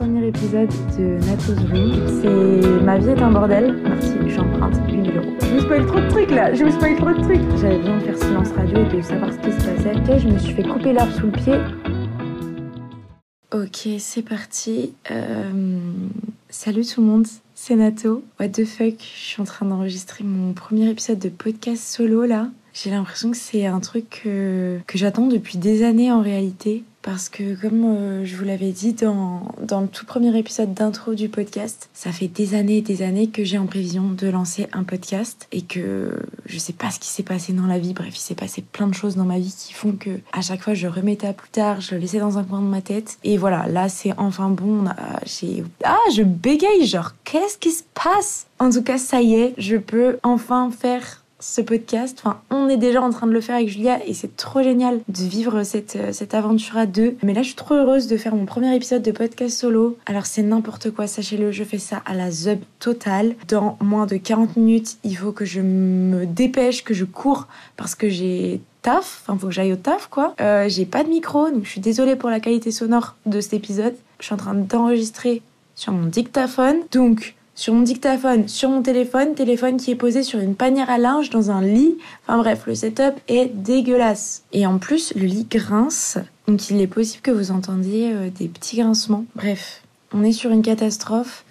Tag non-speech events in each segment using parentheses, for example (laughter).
premier épisode de Nato's Room. C'est Ma vie est un bordel. Merci, j'emprunte 8000 euros. Je vous spoil trop de trucs là, je vous spoil trop de trucs. J'avais besoin de faire silence radio et de savoir ce qui se passait. Ok, je me suis fait couper l'herbe sous le pied. Ok, c'est parti. Euh, Salut tout le monde, c'est Nato. What the fuck, je suis en train d'enregistrer mon premier épisode de podcast solo là. J'ai l'impression que c'est un truc que, que j'attends depuis des années en réalité. Parce que comme euh, je vous l'avais dit dans, le tout premier épisode d'intro du podcast, ça fait des années et des années que j'ai en prévision de lancer un podcast et que je sais pas ce qui s'est passé dans la vie. Bref, il s'est passé plein de choses dans ma vie qui font que à chaque fois je remettais à plus tard, je le laissais dans un coin de ma tête. Et voilà, là c'est enfin bon. J'ai ah je bégaye genre qu'est-ce qui se passe? En tout cas ça y est, je peux enfin faire ce podcast. Enfin, on est déjà en train de le faire avec Julia et c'est trop génial de vivre cette, euh, cette aventure à deux. Mais là, je suis trop heureuse de faire mon premier épisode de podcast solo. Alors, c'est n'importe quoi, sachez-le, je fais ça à la zub totale. Dans moins de 40 minutes, il faut que je me dépêche, que je cours parce que j'ai taf, enfin faut que j'aille au taf quoi. Euh, j'ai pas de micro, donc je suis désolée pour la qualité sonore de cet épisode. Je suis en train d'enregistrer sur mon dictaphone, donc sur mon dictaphone, sur mon téléphone, téléphone qui est posé sur une panière à linge dans un lit. Enfin bref, le setup est dégueulasse. Et en plus, le lit grince, donc il est possible que vous entendiez euh, des petits grincements. Bref, on est sur une catastrophe.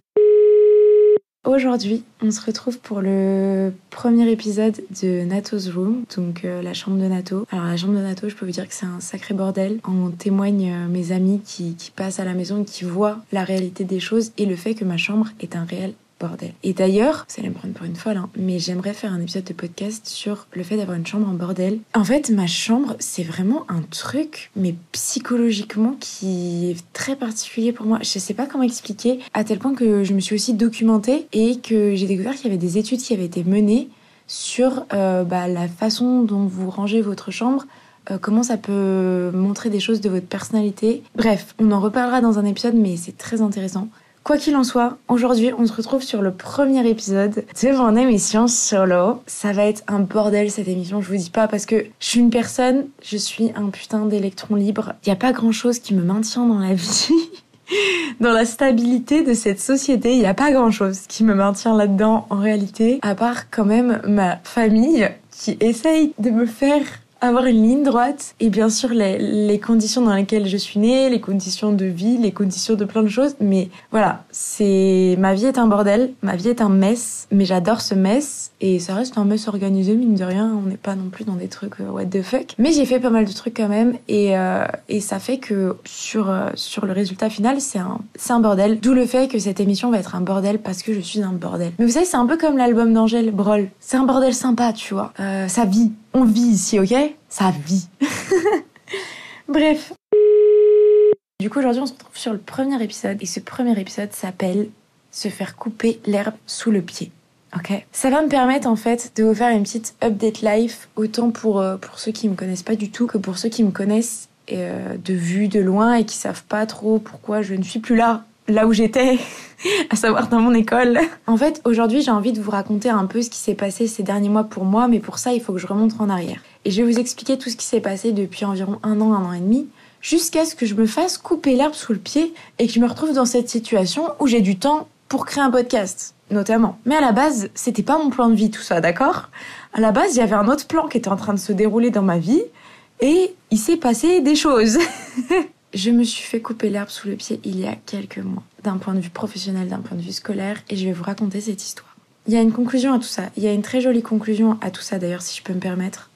Aujourd'hui, on se retrouve pour le premier épisode de Nato's Room, donc euh, la chambre de Nato. Alors la chambre de Nato, je peux vous dire que c'est un sacré bordel. En témoignent euh, mes amis qui, passent à la maison et qui voient la réalité des choses et le fait que ma chambre est un réel bordel. Et d'ailleurs, vous allez me prendre pour une folle, hein, mais j'aimerais faire un épisode de podcast sur le fait d'avoir une chambre en bordel. En fait, ma chambre, c'est vraiment un truc, mais psychologiquement, qui est très particulier pour moi. Je sais pas comment expliquer, à tel point que je me suis aussi documentée et que j'ai découvert qu'il y avait des études qui avaient été menées sur euh, bah, la façon dont vous rangez votre chambre, euh, comment ça peut montrer des choses de votre personnalité. Bref, on en reparlera dans un épisode, mais c'est très intéressant. Quoi qu'il en soit, aujourd'hui, on se retrouve sur le premier épisode de mon émission solo. Ça va être un bordel cette émission, je vous dis pas, parce que je suis une personne, je suis un putain d'électron libre. Il y a pas grand chose qui me maintient dans la vie. (laughs) dans la stabilité de cette société, il n'y a pas grand chose qui me maintient là-dedans en réalité, à part quand même ma famille qui essaye de me faire avoir une ligne droite et bien sûr les, les, conditions dans lesquelles je suis née, les conditions de vie, les conditions de plein de choses. Mais voilà, c'est ma vie est un bordel, ma vie est un mess, mais j'adore ce mess et ça reste un mess organisé mine de rien. On n'est pas non plus dans des trucs euh, what the fuck. Mais j'ai fait pas mal de trucs quand même et euh, et ça fait que sur euh, sur le résultat final c'est un c'est un bordel. D'où le fait que cette émission va être un bordel parce que je suis un bordel. Mais vous savez c'est un peu comme l'album d'Angèle Brol. C'est un bordel sympa tu vois. Ça vit on vit ici, ok? Ça vit. (laughs) Bref. Du coup, aujourd'hui, on se retrouve sur le premier épisode. Et ce premier épisode s'appelle Se faire couper l'herbe sous le pied. Ok? Ça va me permettre, en fait, de vous faire une petite update life, autant pour, euh, pour ceux qui me connaissent pas du tout que pour ceux qui me connaissent euh, de vue, de loin et qui savent pas trop pourquoi je ne suis plus là là où j'étais, (laughs) à savoir dans mon école. En fait, aujourd'hui, j'ai envie de vous raconter un peu ce qui s'est passé ces derniers mois pour moi, mais pour ça, il faut que je remonte en arrière. Et je vais vous expliquer tout ce qui s'est passé depuis environ un an, un an et demi, jusqu'à ce que je me fasse couper l'herbe sous le pied et que je me retrouve dans cette situation où j'ai du temps pour créer un podcast, notamment. Mais à la base, c'était pas mon plan de vie tout ça, d'accord? À la base, il y avait un autre plan qui était en train de se dérouler dans ma vie et il s'est passé des choses. (laughs) Je me suis fait couper l'herbe sous le pied il y a quelques mois, d'un point de vue professionnel, d'un point de vue scolaire, et je vais vous raconter cette histoire. Il y a une conclusion à tout ça. Il y a une très jolie conclusion à tout ça d'ailleurs, si je peux me permettre.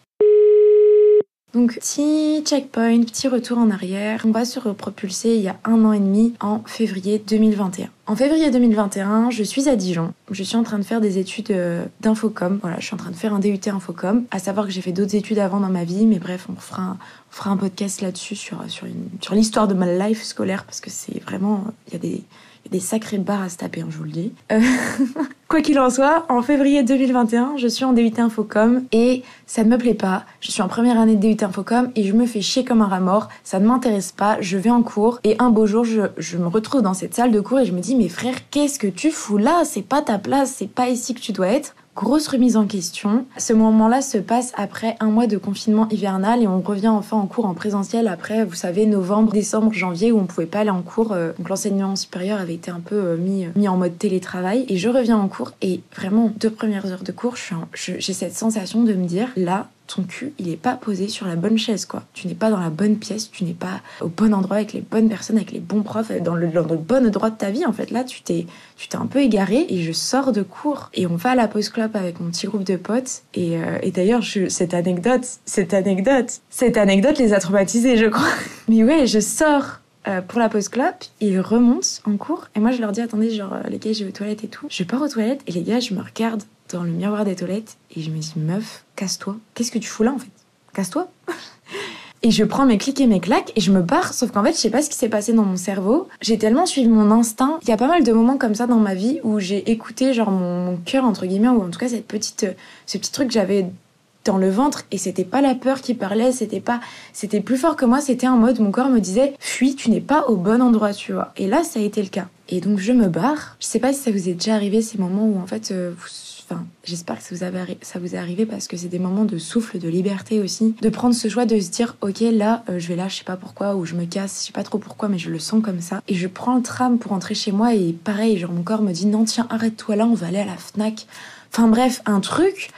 Donc, petit checkpoint, petit retour en arrière. On va se repropulser il y a un an et demi en février 2021. En février 2021, je suis à Dijon. Je suis en train de faire des études euh, d'infocom. Voilà, je suis en train de faire un DUT infocom. À savoir que j'ai fait d'autres études avant dans ma vie, mais bref, on fera un, podcast là-dessus sur, sur l'histoire de ma life scolaire parce que c'est vraiment, il y a des, des sacrées barres à se taper, hein, je vous le dis. Euh, (laughs) quoi qu'il en soit, en février 2021, je suis en DUT Infocom et ça ne me plaît pas. Je suis en première année de DUT Infocom et je me fais chier comme un rat mort. Ça ne m'intéresse pas. Je vais en cours et un beau jour, je, je me retrouve dans cette salle de cours et je me dis, mais frère, qu'est-ce que tu fous là? C'est pas ta place, c'est pas ici que tu dois être. Grosse remise en question. Ce moment-là se passe après un mois de confinement hivernal et on revient enfin en cours en présentiel après, vous savez, novembre, décembre, janvier où on pouvait pas aller en cours. Euh, donc l'enseignement supérieur avait été un peu euh, mis, mis en mode télétravail et je reviens en cours et vraiment deux premières heures de cours, j'ai cette sensation de me dire là, ton cul, il est pas posé sur la bonne chaise, quoi. Tu n'es pas dans la bonne pièce, tu n'es pas au bon endroit avec les bonnes personnes, avec les bons profs, dans le, bon endroit de ta vie, en fait. Là, tu t'es, tu t'es un peu égaré et je sors de cours et on va à la pause club avec mon petit groupe de potes. Et, euh, et d'ailleurs, cette anecdote, cette anecdote, cette anecdote les a traumatisés, je crois. (laughs) Mais ouais, je sors euh, pour la pause club, ils remontent en cours et moi je leur dis attendez genre les gars je vais aux toilettes et tout. Je pars aux toilettes et les gars je me regarde dans le miroir des toilettes et je me dis meuf, casse-toi. Qu'est-ce que tu fous là en fait? Casse-toi. et je prends mes clics et mes claques et je me barre. Sauf qu'en fait, je sais pas ce qui s'est passé dans mon cerveau. J'ai tellement suivi mon instinct. Il y a pas mal de moments comme ça dans ma vie où j'ai écouté genre mon, cœur entre guillemets ou en tout cas cette petite, ce petit truc que j'avais dans le ventre et c'était pas la peur qui parlait, c'était pas, c'était plus fort que moi, c'était un mode, mon corps me disait, fuis, tu n'es pas au bon endroit, tu vois. Et là, ça a été le cas. Et donc, je me barre. Je sais pas si ça vous est déjà arrivé ces moments où en fait, euh, Enfin, j'espère que ça vous, avez, ça vous est arrivé parce que c'est des moments de souffle, de liberté aussi. De prendre ce choix de se dire, ok, là, euh, je vais là, je sais pas pourquoi, ou je me casse, je sais pas trop pourquoi, mais je le sens comme ça. Et je prends le tram pour rentrer chez moi et pareil, genre mon corps me dit, non, tiens, arrête-toi là, on va aller à la Fnac. Enfin bref, un truc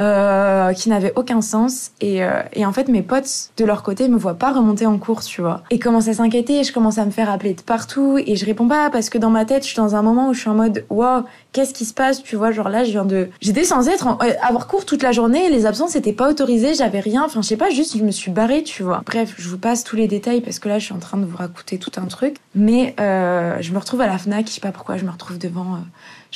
euh, qui n'avait aucun sens. Et, euh, et, en fait, mes potes, de leur côté, me voient pas remonter en cours, tu vois. Et commencent à s'inquiéter, je commence à me faire appeler de partout, et je réponds pas parce que dans ma tête, je suis dans un moment où je suis en mode, wow, qu'est-ce qui se passe, tu vois, genre là, je viens de... J'étais censée être en... avoir cours toute la journée, les absences étaient pas autorisées, j'avais rien, enfin, je sais pas, juste, je me suis barrée, tu vois. Bref, je vous passe tous les détails parce que là, je suis en train de vous raconter tout un truc. Mais euh, je me retrouve à la FNAC, je sais pas pourquoi, je me retrouve devant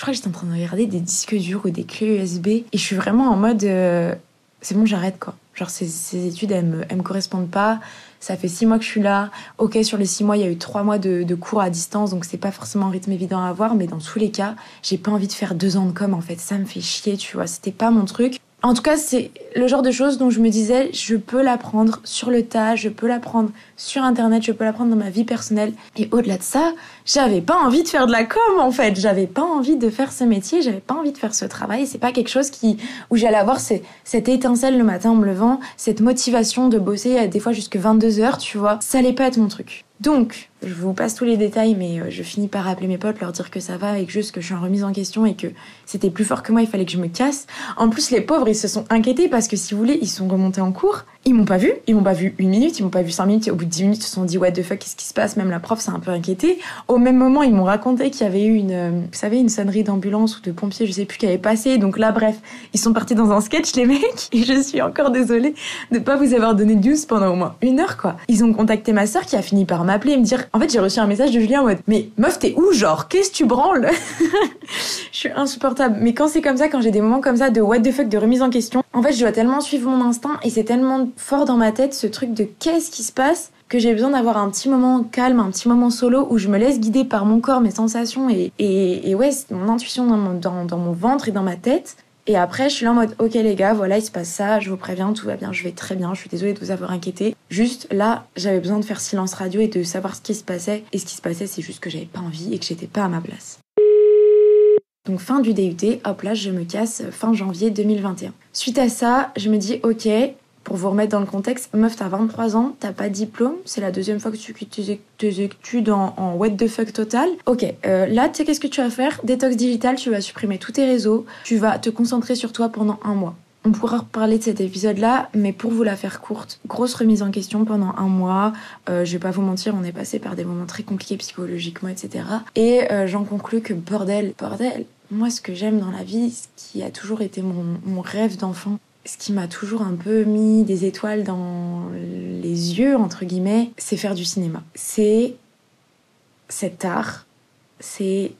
je crois que j'étais en train de regarder des disques durs ou des clés USB et je suis vraiment en mode euh, c'est bon, j'arrête quoi. Genre ces, études, elles me, me correspondent pas. Ça fait six mois que je suis là. Ok, sur les six mois, il y a eu trois mois de, de cours à distance, donc c'est pas forcément un rythme évident à avoir, mais dans tous les cas, j'ai pas envie de faire deux ans de com en fait. Ça me fait chier, tu vois. C'était pas mon truc. En tout cas, c'est le genre de choses dont je me disais, je peux l'apprendre sur le tas, je peux l'apprendre sur internet, je peux l'apprendre dans ma vie personnelle. Et au-delà de ça, j'avais pas envie de faire de la com en fait. J'avais pas envie de faire ce métier, j'avais pas envie de faire ce travail. C'est pas quelque chose qui où j'allais avoir cette étincelle le matin en me levant, cette motivation de bosser des fois jusque 22 heures, tu vois. Ça allait pas être mon truc. Donc, je vous passe tous les détails, mais euh, je finis par appeler mes potes, leur dire que ça va et que juste que je suis en remise en question et que c'était plus fort que moi, il fallait que je me casse. En plus, les pauvres, ils se sont inquiétés parce que si vous voulez, ils sont remontés en cours. Ils m'ont pas vu, ils m'ont pas vu une minute, ils m'ont pas vu cinq minutes. Au bout de dix minutes, ils se sont dit what the fuck, qu'est-ce qui se passe? Même la prof s'est un peu inquiétée. Au même moment, ils m'ont raconté qu'il y avait eu une, euh, vous savez, une sonnerie d'ambulance ou de pompiers, je sais plus, qui avait passé. Donc là, bref, ils sont partis dans un sketch, les mecs. Et je suis encore désolée de pas vous avoir donné de news pendant au moins une heure, quoi. Ils ont contacté ma sœur qui a fini par m'appeler et me dire, en fait, j'ai reçu un message de Julien en mode, mais meuf, t'es où, genre, qu'est-ce que tu branles? (laughs) Je suis insupportable. Mais quand c'est comme ça, quand j'ai des moments comme ça de what the fuck, de remise en question, en fait, je dois tellement suivre mon instinct et c'est tellement fort dans ma tête ce truc de qu'est-ce qui se passe que j'ai besoin d'avoir un petit moment calme, un petit moment solo où je me laisse guider par mon corps, mes sensations et, et, ouais, mon intuition dans mon, dans mon ventre et dans ma tête. Et après, je suis là en mode, ok les gars, voilà, il se passe ça, je vous préviens, tout va bien, je vais très bien, je suis désolée de vous avoir inquiété. Juste là, j'avais besoin de faire silence radio et de savoir ce qui se passait. Et ce qui se passait, c'est juste que j'avais pas envie et que j'étais pas à ma place. Donc fin du DUT, hop là, je me casse fin janvier 2021. Suite à ça, je me dis, ok, pour vous remettre dans le contexte, meuf, t'as 23 ans, t'as pas de diplôme, c'est la deuxième fois que tu quittes tes études en, what the fuck total. Ok, euh, là, tu sais qu'est-ce que tu vas faire? Détox digital, tu vas supprimer tous tes réseaux, tu vas te concentrer sur toi pendant un mois. On pourra reparler de cet épisode-là, mais pour vous la faire courte, grosse remise en question pendant un mois. Euh, je vais pas vous mentir, on est passé par des moments très compliqués psychologiquement, etc. Et euh, j'en conclus que bordel, bordel, moi ce que j'aime dans la vie, ce qui a toujours été mon rêve d'enfant, ce qui m'a toujours un peu mis des étoiles dans les yeux, entre guillemets, c'est faire du cinéma. C'est cet art, c'est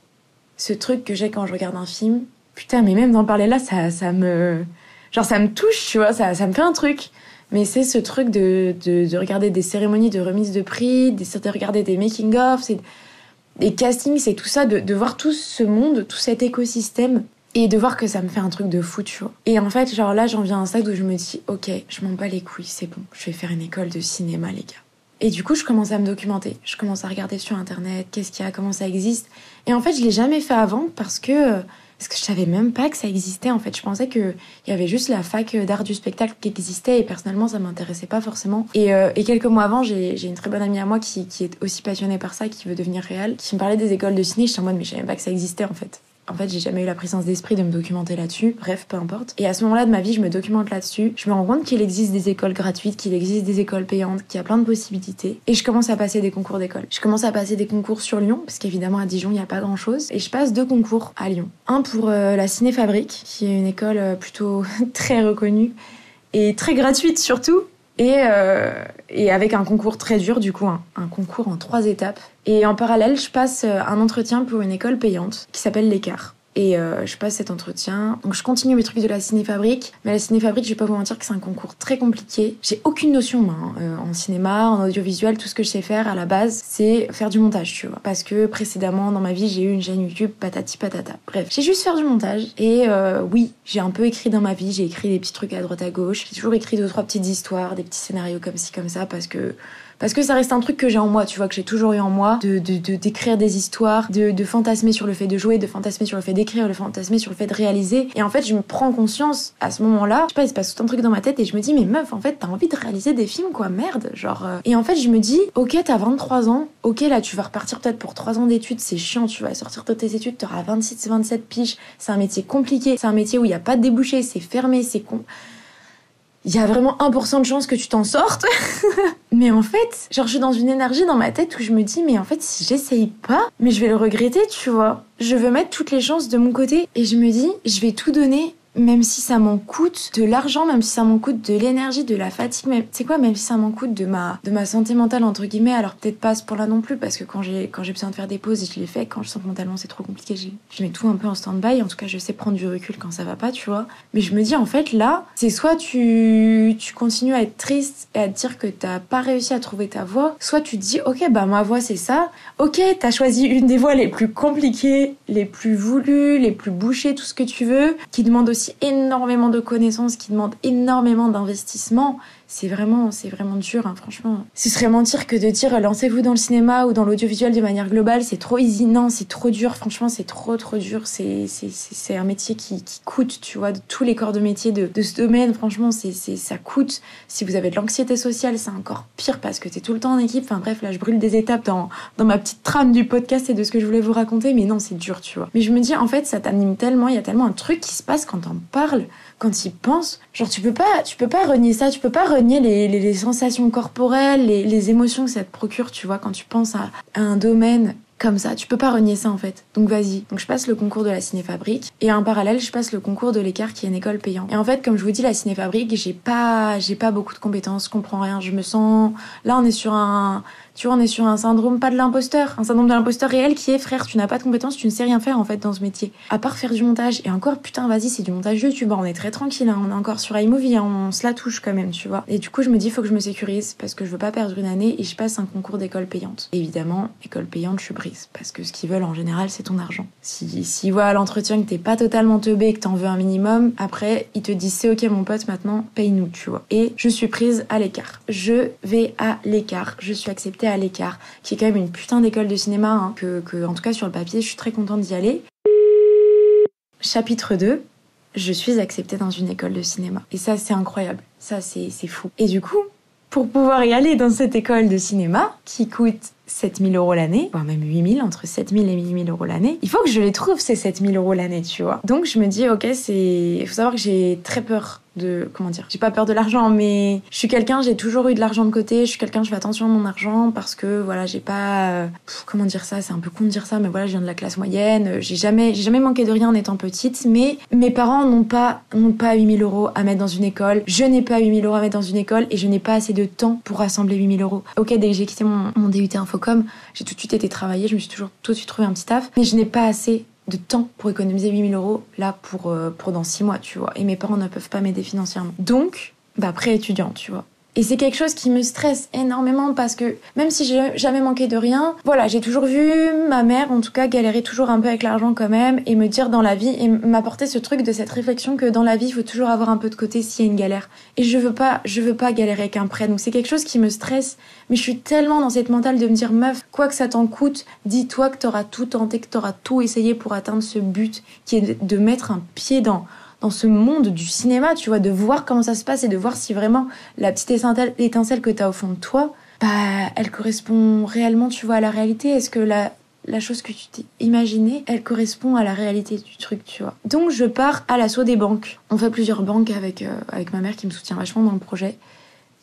ce truc que j'ai quand je regarde un film. Putain, mais même d'en parler là, ça, ça me... Genre, ça me touche, tu vois, ça, ça me fait un truc. Mais c'est ce truc de, de, de, regarder des cérémonies de remise de prix, de, de regarder des making-of, des castings, c'est tout ça, de voir tout ce monde, tout cet écosystème et de voir que ça me fait un truc de fou, tu vois. Et en fait, genre là, j'en viens à un stade où je me dis, ok, je m'en bats les couilles, c'est bon, je vais faire une école de cinéma, les gars. Et du coup, je commence à me documenter. Je commence à regarder sur Internet, qu'est-ce qu'il y a, comment ça existe. Et en fait, je l'ai jamais fait avant parce que Parce que je savais même pas que ça existait en fait. Je pensais qu'il y avait juste la fac d'art du spectacle qui existait et personnellement ça m'intéressait pas forcément. Et, euh, quelques mois avant, j'ai une très bonne amie à moi qui, qui, est aussi passionnée par ça, qui veut devenir réelle, qui me parlait des écoles de ciné. J'étais en mode mais je savais pas que ça existait en fait. En fait, j'ai jamais eu la présence d'esprit de me documenter là-dessus. Bref, peu importe. Et à ce moment-là de ma vie, je me documente là-dessus. Je me rends compte qu'il existe des écoles gratuites, qu'il existe des écoles payantes, qu'il y a plein de possibilités. Et je commence à passer des concours d'école. Je commence à passer des concours sur Lyon, parce qu'évidemment à Dijon, il n'y a pas grand-chose. Et je passe deux concours à Lyon. Un pour euh, la Cinéfabrique, qui est une école euh, plutôt (laughs) très reconnue et très gratuite surtout. Et, euh, et avec un concours très dur, du coup, un, un, concours en trois étapes. Et en parallèle, je passe euh, un entretien pour une école payante qui s'appelle l'écart. Et euh, je passe cet entretien. Donc je continue mes trucs de la cinéfabrique. Mais la cinéfabrique, je vais pas vous mentir que c'est un concours très compliqué. J'ai aucune notion hein. euh, en cinéma, en audiovisuel. Tout ce que je sais faire à la base, c'est faire du montage, tu vois. Parce que précédemment dans ma vie, j'ai eu une chaîne YouTube patati patata. Bref, j'ai juste faire du montage. Et euh, oui, j'ai un peu écrit dans ma vie. J'ai écrit des petits trucs à droite à gauche. J'ai toujours écrit deux trois petites histoires, des petits scénarios comme ci comme ça parce que parce que ça reste un truc que j'ai en moi, tu vois, que j'ai toujours eu en moi, de d'écrire de, des histoires, de, fantasmer sur le fait de jouer, de fantasmer sur le fait d'écrire, de fantasmer sur le fait de réaliser. Et en fait, je me prends conscience à ce moment-là, je sais pas, il se passe tout un truc dans ma tête et je me dis, mais meuf, en fait, t'as envie de réaliser des films, quoi, merde, genre. Euh. Et en fait, je me dis, ok, t'as 23 ans, ok, là, tu vas repartir peut-être pour 3 ans d'études, c'est chiant, tu vas sortir de tes études, t'auras 26, 27 piges, c'est un métier compliqué, c'est un métier où il y a pas de débouché, c'est fermé, c'est con il y a vraiment 1% de chance que tu t'en sortes. (laughs) mais en fait, genre, je suis dans une énergie dans ma tête où je me dis, mais en fait, si j'essaye pas, mais je vais le regretter, tu vois. Je veux mettre toutes les chances de mon côté et je me dis, je vais tout donner même si ça m'en coûte de l'argent, même si ça m'en coûte de l'énergie, de la fatigue, même, c'est quoi, même si ça m'en coûte de ma, de ma santé mentale, entre guillemets, alors peut-être pas ce pour là non plus, parce que quand j'ai, quand j'ai besoin de faire des pauses, je les fais, quand je sens que mentalement c'est trop compliqué, je, je mets tout un peu en stand-by, en tout cas, je sais prendre du recul quand ça va pas, tu vois. Mais je me dis, en fait, là, c'est soit tu, tu continues à être triste et à te dire que t'as pas réussi à trouver ta voie, soit tu te dis, ok, bah, ma voie c'est ça, ok, t'as choisi une des voies les plus compliquées, les plus voulues, les plus bouchées, tout ce que tu veux, qui demande aussi énormément de connaissances, qui demandent énormément d'investissement c'est vraiment, c'est vraiment dur, hein, franchement. Ce serait mentir que de dire lancez-vous dans le cinéma ou dans l'audiovisuel de manière globale, c'est trop easy. Non, c'est trop dur. Franchement, c'est trop, trop dur. C'est, c'est, un métier qui, qui coûte, tu vois, de tous les corps de métier de, de ce domaine. Franchement, c'est, ça coûte. Si vous avez de l'anxiété sociale, c'est encore pire parce que t'es tout le temps en équipe. Enfin bref, là, je brûle des étapes dans, dans ma petite trame du podcast et de ce que je voulais vous raconter. Mais non, c'est dur, tu vois. Mais je me dis, en fait, ça t'anime tellement. Il y a tellement un truc qui se passe quand t'en parles quand il pense, genre tu peux pas, tu peux pas renier ça, tu peux pas renier les, les, sensations corporelles, les, les, émotions que ça te procure, tu vois, quand tu penses à, un domaine comme ça, tu peux pas renier ça en fait. Donc vas-y. Donc je passe le concours de la cinéfabrique et en parallèle, je passe le concours de l'écart qui est une école payante. Et en fait, comme je vous dis, la cinéfabrique, j'ai pas, j'ai pas beaucoup de compétences, je comprends rien, je me sens, là on est sur un, tu vois, on est sur un syndrome pas de l'imposteur, un syndrome de l'imposteur réel qui est frère, tu n'as pas de compétences, tu ne sais rien faire en fait dans ce métier. À part faire du montage. Et encore, putain, vas-y, c'est du montage YouTube, on est très tranquille, hein. on est encore sur iMovie, hein. on se la touche quand même, tu vois. Et du coup, je me dis, faut que je me sécurise parce que je veux pas perdre une année et je passe un concours d'école payante. Évidemment, école payante, je brise parce que ce qu'ils veulent en général, c'est ton argent. Si, si voient à l'entretien que t'es pas totalement teubé, que t'en veux un minimum, après, ils te disent, c'est ok mon pote, maintenant, paye-nous, tu vois. Et je suis prise à l'écart. Je vais à l'écart. Je suis acceptée l'écart qui est quand même une putain d'école de cinéma, hein, que, que, en tout cas sur le papier, je suis très contente d'y aller. Chapitre 2, je suis acceptée dans une école de cinéma. Et ça, c'est incroyable. Ça, c'est fou. Et du coup, pour pouvoir y aller dans cette école de cinéma, qui coûte 7000 euros l'année, voire même 8000, entre 7000 et 8000 euros l'année, il faut que je les trouve ces 7000 euros l'année, tu vois. Donc je me dis, ok, c'est. Il faut savoir que j'ai très peur de comment dire j'ai pas peur de l'argent mais je suis quelqu'un j'ai toujours eu de l'argent de côté je suis quelqu'un je fais attention à mon argent parce que voilà j'ai pas euh, comment dire ça c'est un peu con de dire ça mais voilà je viens de la classe moyenne j'ai jamais j'ai jamais manqué de rien en étant petite mais mes parents n'ont pas n'ont pas 8000 euros à mettre dans une école je n'ai pas 8000 euros à mettre dans une école et je n'ai pas assez de temps pour rassembler 8000 euros ok dès que j'ai quitté mon, mon DUT Infocom j'ai tout de suite été travailler je me suis toujours tout de suite trouvé un petit taf mais je n'ai pas assez de temps pour économiser 8000 euros là pour, pour dans 6 mois, tu vois. Et mes parents ne peuvent pas m'aider financièrement. Donc, bah, pré-étudiant, tu vois. Et c'est quelque chose qui me stresse énormément parce que même si j'ai jamais manqué de rien, voilà, j'ai toujours vu ma mère, en tout cas, galérer toujours un peu avec l'argent quand même et me dire dans la vie et m'apporter ce truc de cette réflexion que dans la vie, il faut toujours avoir un peu de côté s'il y a une galère. Et je veux pas, je veux pas galérer avec un prêt. Donc c'est quelque chose qui me stresse. Mais je suis tellement dans cette mentale de me dire, meuf, quoi que ça t'en coûte, dis-toi que t'auras tout tenté, que t'auras tout essayé pour atteindre ce but qui est de mettre un pied dans dans ce monde du cinéma, tu vois, de voir comment ça se passe et de voir si vraiment la petite étincelle, que tu as au fond de toi, bah, elle correspond réellement, tu vois, à la réalité. Est-ce que la, chose que tu t'es imaginée, elle correspond à la réalité du truc, tu vois. Donc je pars à l'assaut des banques. On fait plusieurs banques avec, euh, avec ma mère qui me soutient vachement dans le projet.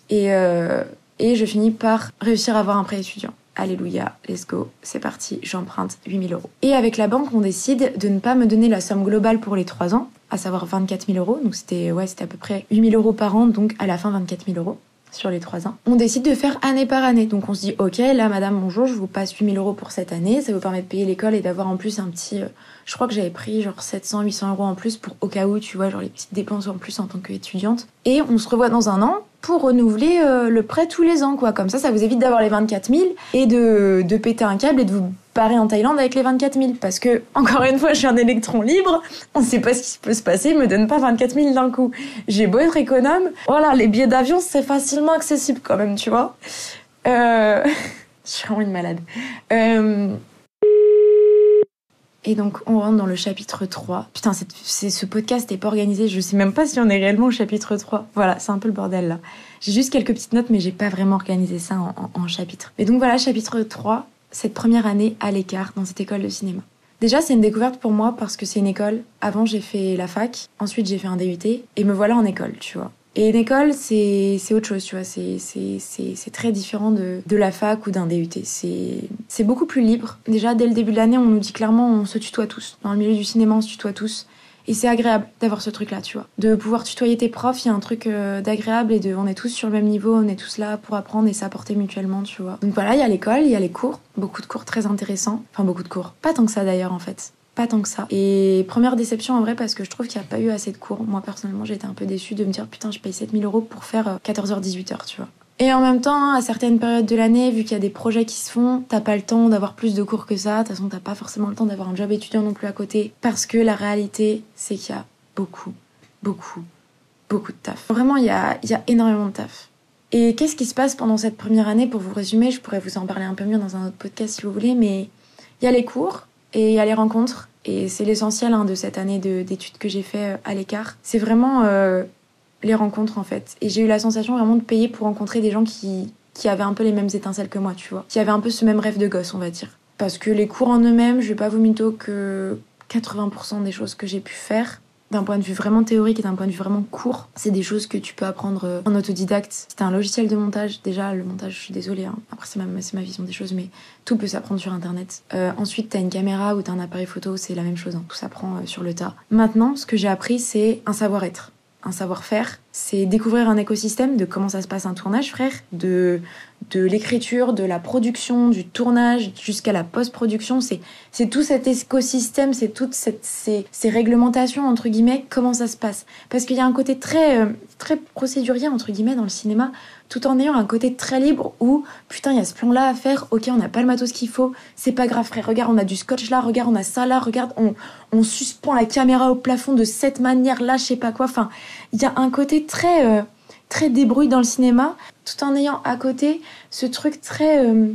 Et, euh, et je finis par réussir à avoir un prêt étudiant. Alléluia, let's go, c'est parti, j'emprunte 8000 euros. Et avec la banque, on décide de ne pas me donner la somme globale pour les 3 ans, à savoir 24 000 euros. Donc c'était ouais, à peu près 8 000 euros par an, donc à la fin 24 000 euros sur les 3 ans. On décide de faire année par année. Donc on se dit, ok, là, madame, bonjour, je vous passe 8 000 euros pour cette année. Ça vous permet de payer l'école et d'avoir en plus un petit... Euh, je crois que j'avais pris genre 700, 800 euros en plus pour au cas où, tu vois, genre les petites dépenses en plus en tant qu'étudiante. Et on se revoit dans un an pour renouveler euh, le prêt tous les ans, quoi. Comme ça, ça vous évite d'avoir les 24 000 et de, de péter un câble et de vous barrer en Thaïlande avec les 24 000. Parce que, (laughs) encore une fois, je suis un électron libre, on sait pas ce qui peut se passer, me donne pas 24 000 d'un coup. J'ai beau être économe, voilà, les billets d'avion, c'est facilement accessible quand même, tu vois. Je suis vraiment une malade. Euh... Et donc, on rentre dans le chapitre 3. Putain, c'est, ce podcast n'est pas organisé. Je sais même pas si on est réellement au chapitre 3. Voilà, c'est un peu le bordel là. J'ai juste quelques petites notes, mais j'ai pas vraiment organisé ça en, en, chapitre. Et donc voilà, chapitre 3, cette première année à l'écart dans cette école de cinéma. Déjà, c'est une découverte pour moi parce que c'est une école. Avant, j'ai fait la fac, ensuite j'ai fait un DUT, et me voilà en école, tu vois. Et une école, c'est autre chose, tu vois. C'est très différent de, de la fac ou d'un DUT. C'est beaucoup plus libre. Déjà, dès le début de l'année, on nous dit clairement on se tutoie tous. Dans le milieu du cinéma, on se tutoie tous. Et c'est agréable d'avoir ce truc-là, tu vois. De pouvoir tutoyer tes profs, il y a un truc euh, d'agréable et de on est tous sur le même niveau, on est tous là pour apprendre et s'apporter mutuellement, tu vois. Donc voilà, il y a l'école, il y a les cours, beaucoup de cours très intéressants. Enfin, beaucoup de cours. Pas tant que ça d'ailleurs, en fait pas tant que ça. Et première déception en vrai parce que je trouve qu'il n'y a pas eu assez de cours. Moi personnellement été un peu déçue de me dire putain je paye 7000 euros pour faire 14h-18h euh, tu vois. Et en même temps, à certaines périodes de l'année, vu qu'il y a des projets qui se font, t'as pas le temps d'avoir plus de cours que ça. De toute façon, t'as pas forcément le temps d'avoir un job étudiant non plus à côté. Parce que la réalité, c'est qu'il y a beaucoup, beaucoup, beaucoup de taf. Vraiment, il y a, il y a énormément de taf. Et qu'est-ce qui se passe pendant cette première année? Pour vous résumer, je pourrais vous en parler un peu mieux dans un autre podcast si vous voulez, mais il y a les cours, et a les rencontres. Et c'est l'essentiel hein, de cette année d'études que j'ai fait euh, à l'écart. C'est vraiment euh, les rencontres en fait. Et j'ai eu la sensation vraiment de payer pour rencontrer des gens qui, qui avaient un peu les mêmes étincelles que moi, tu vois. Qui avaient un peu ce même rêve de gosse, on va dire. Parce que les cours en eux-mêmes, je vais pas vous mytho que 80% des choses que j'ai pu faire, d'un point de vue vraiment théorique et d'un point de vue vraiment court, c'est des choses que tu peux apprendre euh, en autodidacte. C'est un logiciel de montage. Déjà, le montage, je suis désolée. Hein. Après, c'est ma, ma, vision des choses, mais tout peut s'apprendre sur Internet. Euh, ensuite, t'as une caméra ou t'as un appareil photo, c'est la même chose. Hein. Tout s'apprend euh, sur le tas. Maintenant, ce que j'ai appris, c'est un savoir-être un savoir-faire, c'est découvrir un écosystème de comment ça se passe un tournage, frère, de de l'écriture, de la production, du tournage jusqu'à la post-production. C'est, tout cet écosystème, c'est toutes ces, ces, réglementations, entre guillemets, comment ça se passe. Parce qu'il y a un côté très, euh, très procédurier, entre guillemets, dans le cinéma, tout en ayant un côté très libre où, putain, il y a ce plan-là à faire, ok, on n'a pas le matos qu'il faut, c'est pas grave, frère, regarde, on a du scotch là, regarde, on a ça là, regarde, on, on suspend la caméra au plafond de cette manière-là, je sais pas quoi. Enfin, il y a un côté très... Euh, très débrouille dans le cinéma, tout en ayant à côté ce truc très, euh,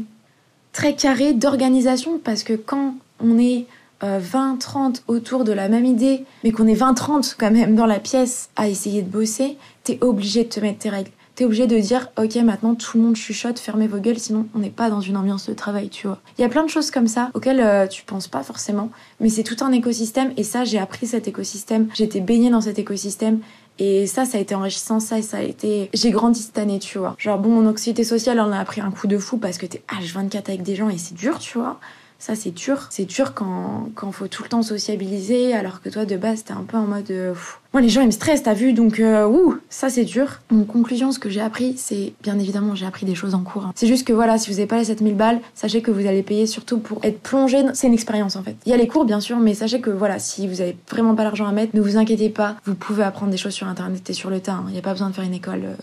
très carré d'organisation, parce que quand on est 20-30 euh, autour de la même idée, mais qu'on est 20-30 quand même dans la pièce à essayer de bosser, t'es obligé de te mettre tes règles. T'es obligé de dire, ok, maintenant tout le monde chuchote, fermez vos gueules, sinon on n'est pas dans une ambiance de travail, tu vois. Il y a plein de choses comme ça auxquelles euh, tu penses pas forcément, mais c'est tout un écosystème et ça, j'ai appris cet écosystème, été baignée dans cet écosystème et ça, ça a été enrichissant, ça, ça a été... J'ai grandi cette année, tu vois. Genre, bon, mon anxiété sociale, on a pris un coup de fou parce que t'es H24 avec des gens et c'est dur, tu vois. Ça, c'est dur. C'est dur quand, quand faut tout le temps sociabiliser, alors que toi, de base, t'es un peu en mode... Euh, moi, les gens, ils me stressent, t'as vu Donc, euh, ouh, ça, c'est dur. Mon conclusion, ce que j'ai appris, c'est bien évidemment, j'ai appris des choses en cours. hein. C'est juste que voilà, si vous n'avez pas les 7000 balles, sachez que vous allez payer surtout pour être plongé. C'est une expérience en fait. Il y a les cours, bien sûr, mais sachez que voilà, si vous avez vraiment pas l'argent à mettre, ne vous inquiétez pas. Vous pouvez apprendre des choses sur internet et sur le tas. hein. Il n'y a pas besoin de faire une école. euh,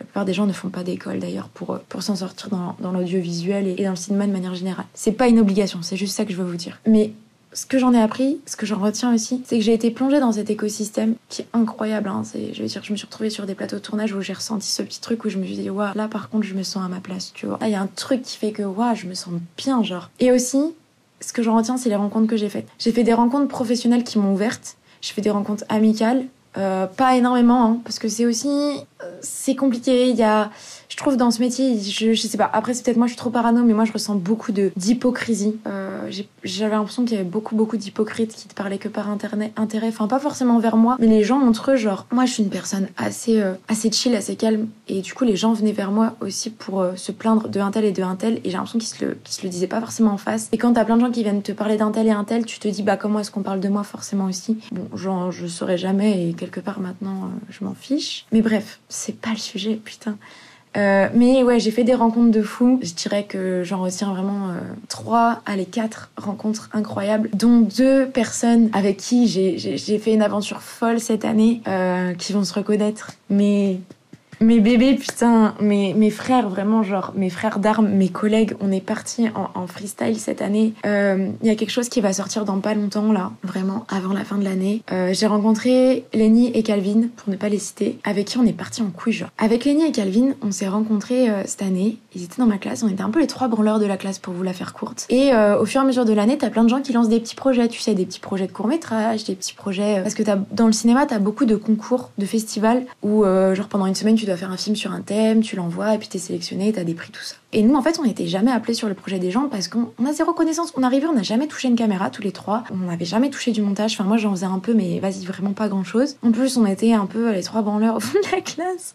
La plupart des gens ne font pas d'école d'ailleurs pour, euh, pour s'en sortir dans, dans l'audiovisuel et, et dans le cinéma de manière générale. C'est pas une obligation, c'est juste ça que je veux vous dire. Mais ce que j'en ai appris, ce que j'en retiens aussi, c'est que j'ai été plongée dans cet écosystème qui est incroyable. Hein. Je veux dire, je me suis retrouvée sur des plateaux de tournage où j'ai ressenti ce petit truc où je me suis dit, waouh, là par contre, je me sens à ma place, tu vois. Là, il y a un truc qui fait que, waouh, je me sens bien, genre. Et aussi, ce que j'en retiens, c'est les rencontres que j'ai faites. J'ai fait des rencontres professionnelles qui m'ont ouverte. J'ai fait des rencontres amicales. Euh, pas énormément, hein, parce que c'est aussi. C'est compliqué. Il y a. Je trouve dans ce métier, je, sais pas. Après, c'est peut-être moi, je suis trop parano, mais moi, je ressens beaucoup de d'hypocrisie. Euh, J'avais l'impression qu'il y avait beaucoup, beaucoup d'hypocrites qui te parlaient que par internet, intérêt. Enfin, pas forcément vers moi, mais les gens entre eux, genre, moi, je suis une personne assez, euh, assez chill, assez calme, et du coup, les gens venaient vers moi aussi pour euh, se plaindre de un tel et de un tel, et j'ai l'impression qu'ils se le, se le disaient pas forcément en face. Et quand t'as plein de gens qui viennent te parler d'un tel et un tel, tu te dis, bah, comment est-ce qu'on parle de moi forcément aussi? Bon, genre, je saurais jamais, et quelque part maintenant, je m'en fiche. Mais bref, c'est pas le sujet, putain. Euh, mais ouais, j'ai fait des rencontres de fous. Je dirais que j'en retiens vraiment euh, trois, allez quatre rencontres incroyables, dont deux personnes avec qui j'ai fait une aventure folle cette année, euh, qui vont se reconnaître. Mais mes bébés, putain, mes, mes frères, vraiment, genre, mes frères d'armes, mes collègues, on est partis en, freestyle cette année. Euh, Il y a quelque chose qui va sortir dans pas longtemps, là, vraiment, avant la fin de l'année. Euh, J'ai rencontré Lenny et Calvin, pour ne pas les citer, avec qui on est parti en couille, genre. Avec Lenny et Calvin, on s'est rencontrés euh, cette année. Ils étaient dans ma classe, on était un peu les trois branleurs de la classe, pour vous la faire courte. Et euh, au fur et à mesure de l'année, t'as plein de gens qui lancent des petits projets, tu sais, des petits projets de court-métrage, des petits projets... euh, Parce que dans le cinéma, t'as beaucoup de concours, de festivals, où, euh, genre, pendant une semaine, tu dois faire un film sur un thème, tu l'envoies, et puis t'es sélectionné, t'as des prix, tout ça. Et nous, en fait, on n'était jamais appelés sur le projet des gens parce qu'on on a zéro connaissance. On arrivait, on n'a jamais touché une caméra, tous les trois. On n'avait jamais touché du montage. Enfin, moi, j'en faisais un peu, mais vas-y, vraiment pas grand-chose. En plus, on était un peu les trois branleurs au fond de la (laughs) classe.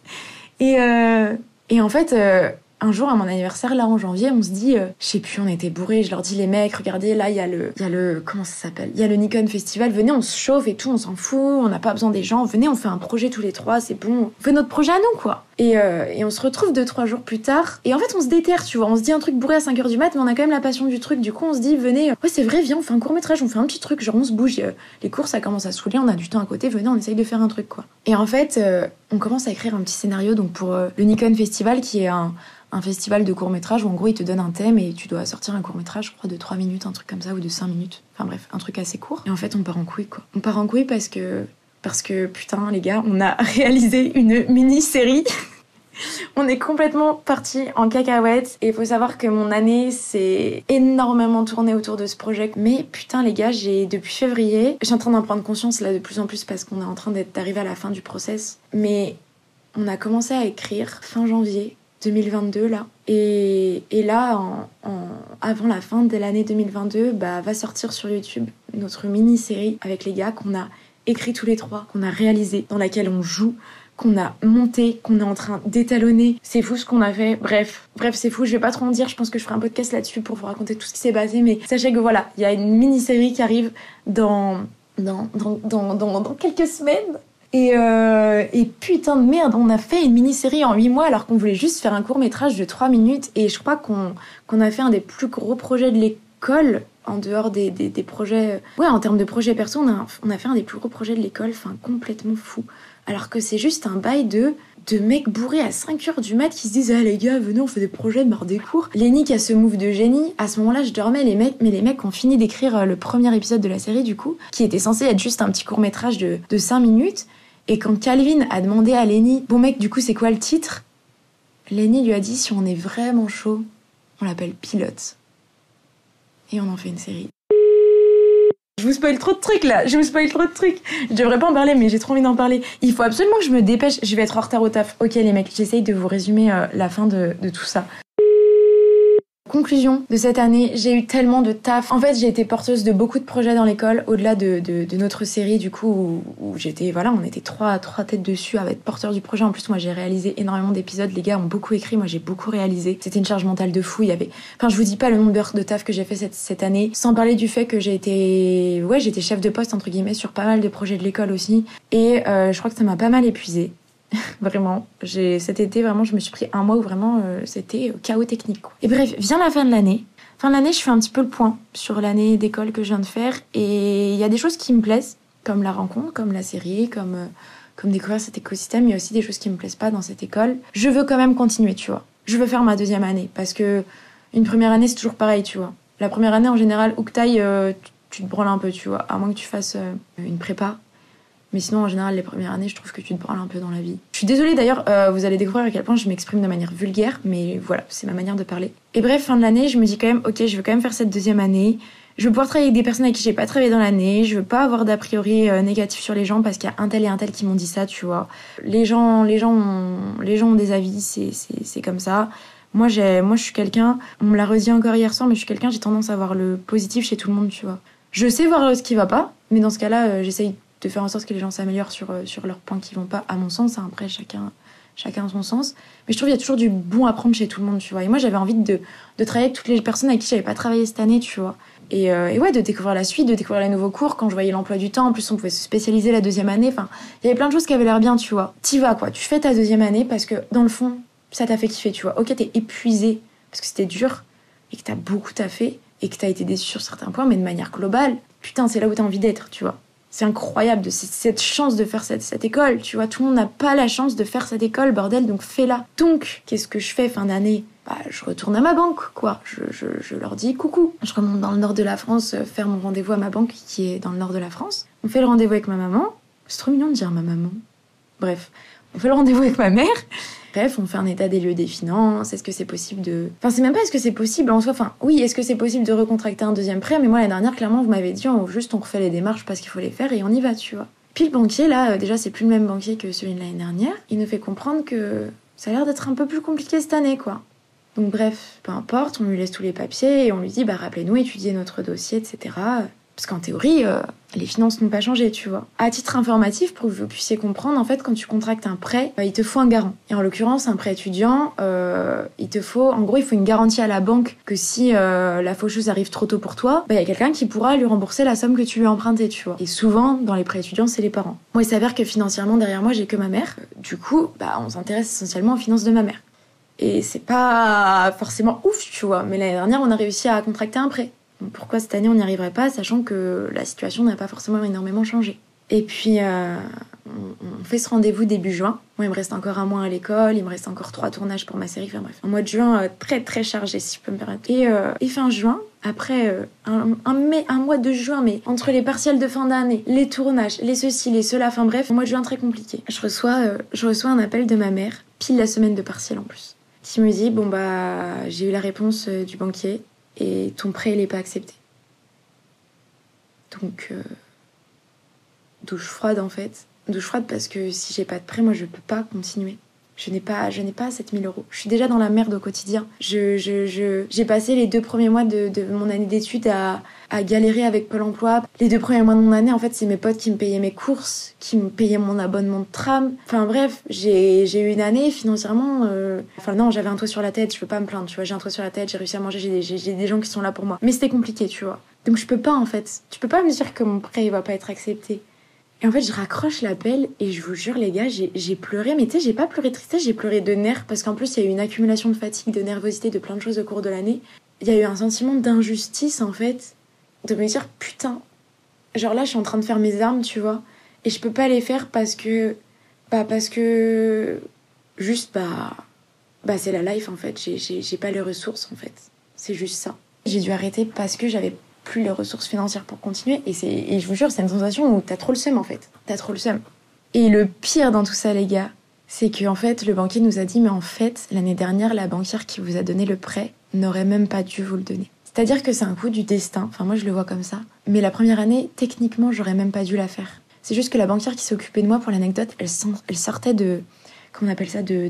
Et, euh, et en fait... euh, un jour à mon anniversaire là en janvier on se dit euh, je sais plus on était bourrés je leur dis les mecs regardez là il y a le il y a le comment ça s'appelle? Il y a le Nikon Festival venez on se chauffe et tout on s'en fout on n'a pas besoin des gens venez on fait un projet tous les trois c'est bon. On fait notre projet à nous quoi et, euh, et on se retrouve deux trois jours plus tard et en fait on se déterre tu vois on se dit un truc bourré à 5h du mat mais on a quand même la passion du truc du coup on se dit venez ouais c'est vrai viens on fait un court métrage on fait un petit truc genre on se bouge euh, les cours ça commence à saouler on a du temps à côté venez on essaye de faire un truc quoi et en fait euh, on commence à écrire un petit scénario pour euh, le Nikon Festival qui est un un festival de court-métrage où en gros ils te donnent un thème et tu dois sortir un court-métrage, je crois, de 3 minutes, un truc comme ça, ou de 5 minutes. Enfin bref, un truc assez court. Et en fait, on part en couille, quoi. On part en couille parce que, parce que putain, les gars, on a (laughs) réalisé une mini-série. on est complètement parti en cacahuète. Et il faut savoir que mon année s'est énormément tournée autour de ce projet. Mais putain, les gars, j'ai depuis février, je suis en train d'en prendre conscience là de plus en plus parce qu'on est en train d'arriver à la fin du process. Mais on a commencé à écrire fin janvier 2022 là. Et, et là, avant la fin de l'année 2022, bah, va sortir sur YouTube notre mini-série avec les gars qu'on a écrit tous les trois, qu'on a réalisé, dans laquelle on joue, qu'on a monté, qu'on est en train d'étalonner. C'est fou ce qu'on a fait. Bref, bref, c'est fou. Je vais pas trop en dire. Je pense que je ferai un podcast là-dessus pour vous raconter tout ce qui s'est passé. Mais sachez que voilà, il y a une mini-série qui arrive dans, dans, dans, dans, dans, quelques semaines. Et, euh, et putain de merde, on a fait une mini-série en 8 mois alors qu'on voulait juste faire un court métrage de 3 minutes. Et je crois qu'on a fait un des plus gros projets de l'école, en dehors des, des, projets... Ouais, en termes de projets perso, on a, on a fait un des plus gros projets de l'école, enfin complètement fou. Alors que c'est juste un bail de, de mecs bourrés à 5h du mat qui se disent Ah les gars, venez, on fait des projets de marre des cours. Lenny qui a ce move de génie. À ce moment-là, je dormais, les mecs, mais les mecs ont fini d'écrire euh, le premier épisode de la série, du coup, qui était censé être juste un petit court métrage de, de 5 minutes. Et quand Calvin a demandé à Lenny Bon mec, du coup, c'est quoi le titre? Lenny lui a dit Si on est vraiment chaud, on l'appelle Pilote. Et on en fait une série. Je vous spoil trop de trucs là, je vous spoil trop de trucs. Je devrais pas en parler, mais j'ai trop envie d'en parler. Il faut absolument que je me dépêche, je vais être en retard au taf. Ok les mecs, j'essaye de vous résumer euh, la fin de, de tout ça. Conclusion de cette année, j'ai eu tellement de taf. En fait, j'ai été porteuse de beaucoup de projets dans l'école, au-delà de, notre série, du coup, où, j'étais, voilà, on était trois, trois têtes dessus à être porteur du projet. En plus, moi, j'ai réalisé énormément d'épisodes. Les gars ont beaucoup écrit, moi, j'ai beaucoup réalisé. C'était une charge mentale de fou. Il y avait, enfin, je vous dis pas le nombre de taf que j'ai fait cette, année, sans parler du fait que j'ai été, ouais, j'étais chef de poste, entre guillemets, sur pas mal de projets de l'école aussi. Et euh, je crois que ça m'a pas mal épuisé. (laughs) vraiment, j'ai cet été vraiment, je me suis pris un mois où vraiment euh, c'était chaos technique. Et bref, vient la fin de l'année. Fin de l'année, je fais un petit peu le point sur l'année d'école que je viens de faire et il y a des choses qui me plaisent, comme la rencontre, comme la série, comme euh, comme découvrir cet écosystème. Il y a aussi des choses qui me plaisent pas dans cette école. Je veux quand même continuer, tu vois. Je veux faire ma deuxième année parce que une première année c'est toujours pareil, tu vois. La première année en général, où que euh, tu te branles un peu, tu vois. À moins que tu fasses une prépa mais sinon, en général, les premières années, je trouve que tu te branles un peu dans la vie. Je suis désolée d'ailleurs, euh, vous allez découvrir à quel point je m'exprime de manière vulgaire, mais voilà, c'est ma manière de parler. Et bref, fin de l'année, je me dis quand même, ok, je veux quand même faire cette deuxième année. Je veux pouvoir travailler avec des personnes avec qui j'ai pas travaillé dans l'année. Je veux pas avoir d'a priori euh, négatif sur les gens parce qu'il y a un tel et un tel qui m'ont dit ça, tu vois. Les gens, les gens, ont, les gens ont des avis, c'est comme ça. Moi, j'ai, moi, je suis quelqu'un. On me l'a redit encore hier soir, mais je suis quelqu'un. J'ai tendance à voir le positif chez tout le monde, tu vois. Je sais voir ce qui va pas, mais dans ce cas-là, euh, j'essaye de faire en sorte que les gens s'améliorent sur, euh, sur leurs points qui vont pas, à mon sens. Hein, après, chacun, chacun son sens. Mais je trouve qu'il y a toujours du bon à prendre chez tout le monde, tu vois. Et moi, j'avais envie de, de travailler avec toutes les personnes avec qui j'avais pas travaillé cette année, tu vois. Et, euh, et, ouais, de découvrir la suite, de découvrir les nouveaux cours. Quand je voyais l'emploi du temps, en plus, on pouvait se spécialiser la deuxième année. Enfin, il y avait plein de choses qui avaient l'air bien, tu vois. T'y vas, quoi. Tu fais ta deuxième année parce que, dans le fond, ça t'a fait kiffer, tu vois. Ok, t'es épuisé parce que c'était dur et que t'as beaucoup taffé et que t'as été déçu sur certains points, mais de manière globale, putain, c'est là où t'as envie d'être, tu vois c'est incroyable de cette chance de faire cette, école. Tu vois, tout le monde n'a pas la chance de faire cette école, bordel, donc fais-la. Donc, qu'est-ce que je fais fin d'année? Bah, je retourne à ma banque, quoi. Je, je, je, leur dis coucou. Je remonte dans le nord de la France euh, faire mon rendez-vous à ma banque qui est dans le nord de la France. On fait le rendez-vous avec ma maman. C'est trop mignon de dire ma maman. Bref, on fait le rendez-vous avec ma mère. Bref, on fait un état des lieux des finances. Est-ce que c'est possible de. Enfin, c'est même pas est-ce que c'est possible en soi. Enfin, oui, est-ce que c'est possible de recontracter un deuxième prêt Mais moi, la dernière, clairement, vous m'avez dit, on, juste on refait les démarches parce qu'il faut les faire et on y va, tu vois. Puis le banquier, là, euh, déjà, c'est plus le même banquier que celui de l'année dernière. Il nous fait comprendre que ça a l'air d'être un peu plus compliqué cette année, quoi. Donc, bref, peu importe, on lui laisse tous les papiers et on lui dit, bah, rappelez-nous, étudiez notre dossier, etc. Parce qu'en théorie, euh, les finances n'ont pas changé, tu vois. À titre informatif, pour que vous puissiez comprendre, en fait, quand tu contractes un prêt, bah, il te faut un garant. Et en l'occurrence, un prêt étudiant, euh, il te faut, en gros, il faut une garantie à la banque que si euh, la faucheuse arrive trop tôt pour toi, bah, il y a quelqu'un qui pourra lui rembourser la somme que tu lui as empruntée, tu vois. Et souvent, dans les prêts étudiants, c'est les parents. Moi, il s'avère que financièrement, derrière moi, j'ai que ma mère. Du coup, bah, on s'intéresse essentiellement aux finances de ma mère. Et c'est pas forcément ouf, tu vois. Mais l'année dernière, on a réussi à contracter un prêt. Pourquoi cette année on n'y arriverait pas, sachant que la situation n'a pas forcément énormément changé Et puis, euh, on, fait ce rendez-vous début juin. Moi, il me reste encore un mois à l'école, il me reste encore trois tournages pour ma série. Enfin bref, un mois de juin euh, très très chargé, si je peux me permettre. Et, euh, fin juin, après un, mai, un mois de juin, mais entre les partiels de fin d'année, les tournages, les ceci, les cela, enfin bref, un mois de juin très compliqué. Je reçois, je reçois un appel de ma mère, pile la semaine de partiel en plus, qui me dit bon bah j'ai eu la réponse du banquier, et ton prêt n'est pas accepté. Donc, euh, douche froide en fait. Douche froide parce que si j'ai pas de prêt, moi je peux pas continuer. Je n'ai pas, je n'ai pas 7000 euros. Je suis déjà dans la merde au quotidien. Je, je, je, j'ai passé les deux premiers mois de, mon année d'études à, à galérer avec Pôle emploi. Les deux premiers mois de mon année, en fait, c'est mes potes qui me payaient mes courses, qui me payaient mon abonnement de tram. Enfin bref, j'ai, j'ai eu une année financièrement. Euh... Enfin non, j'avais un toit sur la tête, je peux pas me plaindre, tu vois. J'ai un toit sur la tête, j'ai réussi à manger, j'ai, j'ai, j'ai des gens qui sont là pour moi. Mais c'était compliqué, tu vois. Donc je peux pas en fait. Tu peux pas me dire que mon prêt il va pas être accepté. Et en fait, je raccroche l'appel et je vous jure, les gars, j'ai pleuré. Mais tu sais, j'ai pas pleuré de tristesse, j'ai pleuré de nerfs parce qu'en plus, il y a eu une accumulation de fatigue, de nervosité, de plein de choses au cours de l'année. Il y a eu un sentiment d'injustice en fait, de me dire putain, genre là, je suis en train de faire mes armes, tu vois, et je peux pas les faire parce que. Bah, parce que. Juste, bah. Bah, c'est la life en fait. J'ai pas les ressources en fait. C'est juste ça. J'ai dû arrêter parce que j'avais plus les ressources financières pour continuer. Et, et je vous jure, c'est une sensation où t'as trop le seum en fait. T'as trop le seum. Et le pire dans tout ça, les gars, c'est que en fait, le banquier nous a dit, mais en fait, l'année dernière, la banquière qui vous a donné le prêt n'aurait même pas dû vous le donner. C'est-à-dire que c'est un coup du destin. Enfin, moi, je le vois comme ça. Mais la première année, techniquement, j'aurais même pas dû la faire. C'est juste que la banquière qui s'occupait de moi, pour l'anecdote, elle, elle sortait de comment on appelle ça, de,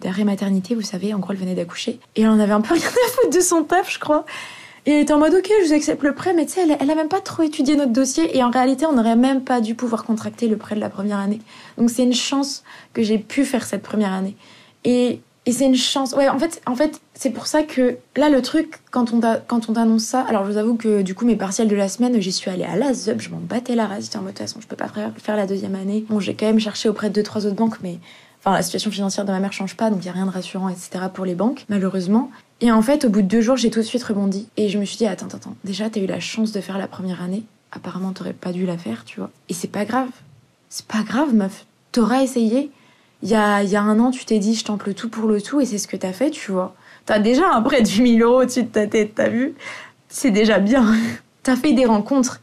d'arrêt maternité, vous savez. En gros, elle venait d'accoucher. Et elle en avait un peu rien à foutre de son taf, je crois. Et elle était en mode, ok, je vous accepte le prêt, mais tu sais, elle, elle a même pas trop étudié notre dossier. Et en réalité, on n'aurait même pas dû pouvoir contracter le prêt de la première année. Donc c'est une chance que j'ai pu faire cette première année. Et, et c'est une chance. Ouais, en fait, en fait c'est pour ça que là, le truc, quand on, t'annonce ça, alors je vous avoue que du coup, mes partiels de la semaine, j'y suis allée à la ZUB, je m'en battais la race. J'étais en mode, de toute façon, je peux pas faire la deuxième année. Bon, j'ai quand même cherché auprès de deux, trois autres banques, mais enfin, la situation financière de ma mère change pas, donc il y a rien de rassurant, etc. pour les banques, malheureusement. Et en fait, au bout de deux jours, j'ai tout de suite rebondi. Et je me suis dit, attends, attends, déjà, t'as eu la chance de faire la première année. Apparemment, t'aurais pas dû la faire, tu vois. Et c'est pas grave. C'est pas grave, meuf. T'auras essayé. Il y a, y a un an, tu t'es dit, je tente le tout pour le tout, et c'est ce que t'as fait, tu vois. T'as déjà un prêt de 8000 euros au-dessus de ta tête, t'as vu? C'est déjà bien. (laughs) t'as fait des rencontres.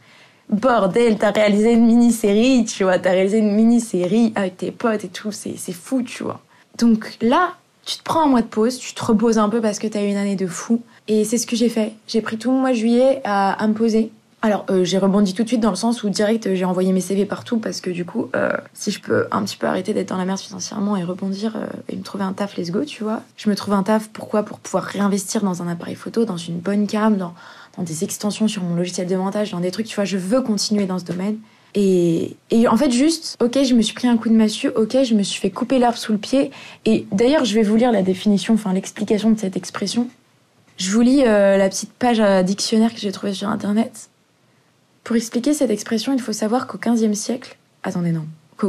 Bordel, t'as réalisé une mini-série, tu vois. T'as réalisé une mini-série avec tes potes et tout. C'est fou, tu vois. Donc là, tu te prends un mois de pause, tu te reposes un peu parce que t'as eu une année de fou. Et c'est ce que j'ai fait. J'ai pris tout le mois de juillet à, me poser. Alors, euh, j'ai rebondi tout de suite dans le sens où direct j'ai envoyé mes CV partout parce que du coup, euh, si je peux un petit peu arrêter d'être dans la merde financièrement et rebondir euh, et me trouver un taf, let's go, tu vois. Je me trouve un taf, pourquoi? Pour pouvoir réinvestir dans un appareil photo, dans une bonne cam, dans, dans des extensions sur mon logiciel de montage, dans des trucs, tu vois. Je veux continuer dans ce domaine. Et, et, en fait, juste, ok, je me suis pris un coup de massue, ok, je me suis fait couper l'arbre sous le pied. Et d'ailleurs, je vais vous lire la définition, enfin l'explication de cette expression. Je vous lis euh, la petite page euh, dictionnaire que j'ai trouvée sur Internet. Pour expliquer cette expression, il faut savoir qu'au XVe siècle, attendez non,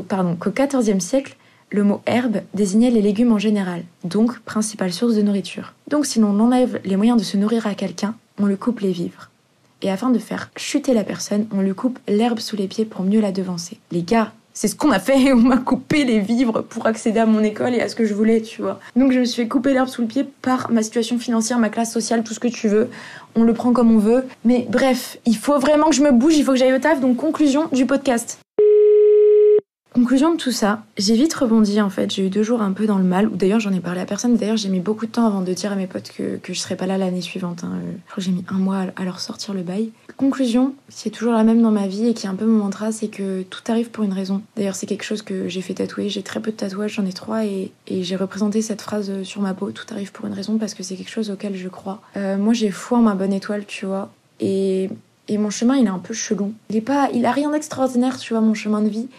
pardon, qu'au XIVe siècle, le mot herbe désignait les légumes en général, donc principale source de nourriture. Donc si l'on enlève les moyens de se nourrir à quelqu'un, on le coupe les vivres et afin de faire chuter la personne, on lui coupe l'herbe sous les pieds pour mieux la devancer. Les gars, c'est ce qu'on a fait, (laughs) on m'a coupé les vivres pour accéder à mon école et à ce que je voulais, tu vois. Donc je me suis fait couper l'herbe sous le pied par ma situation financière, ma classe sociale, tout ce que tu veux. On le prend comme on veut. Mais bref, il faut vraiment que je me bouge, il faut que j'aille au taf, donc conclusion du podcast. Conclusion de tout ça, j'ai vite rebondi en fait. J'ai eu deux jours un peu dans le mal, ou d'ailleurs j'en ai parlé à personne. D'ailleurs j'ai mis beaucoup de temps avant de dire à mes potes que, que je serais pas là l'année suivante. Hein. Je crois que j'ai mis un mois à leur sortir le bail. Conclusion, qui est toujours la même dans ma vie et qui est un peu mon mantra, c'est que tout arrive pour une raison. D'ailleurs c'est quelque chose que j'ai fait tatouer. J'ai très peu de tatouages, j'en ai trois et, et j'ai représenté cette phrase sur ma peau. Tout arrive pour une raison parce que c'est quelque chose auquel je crois. Euh, moi j'ai foi en ma bonne étoile, tu vois. Et, et mon chemin il est un peu chelou. Il est pas, il a rien d'extraordinaire, tu vois, mon chemin de vie.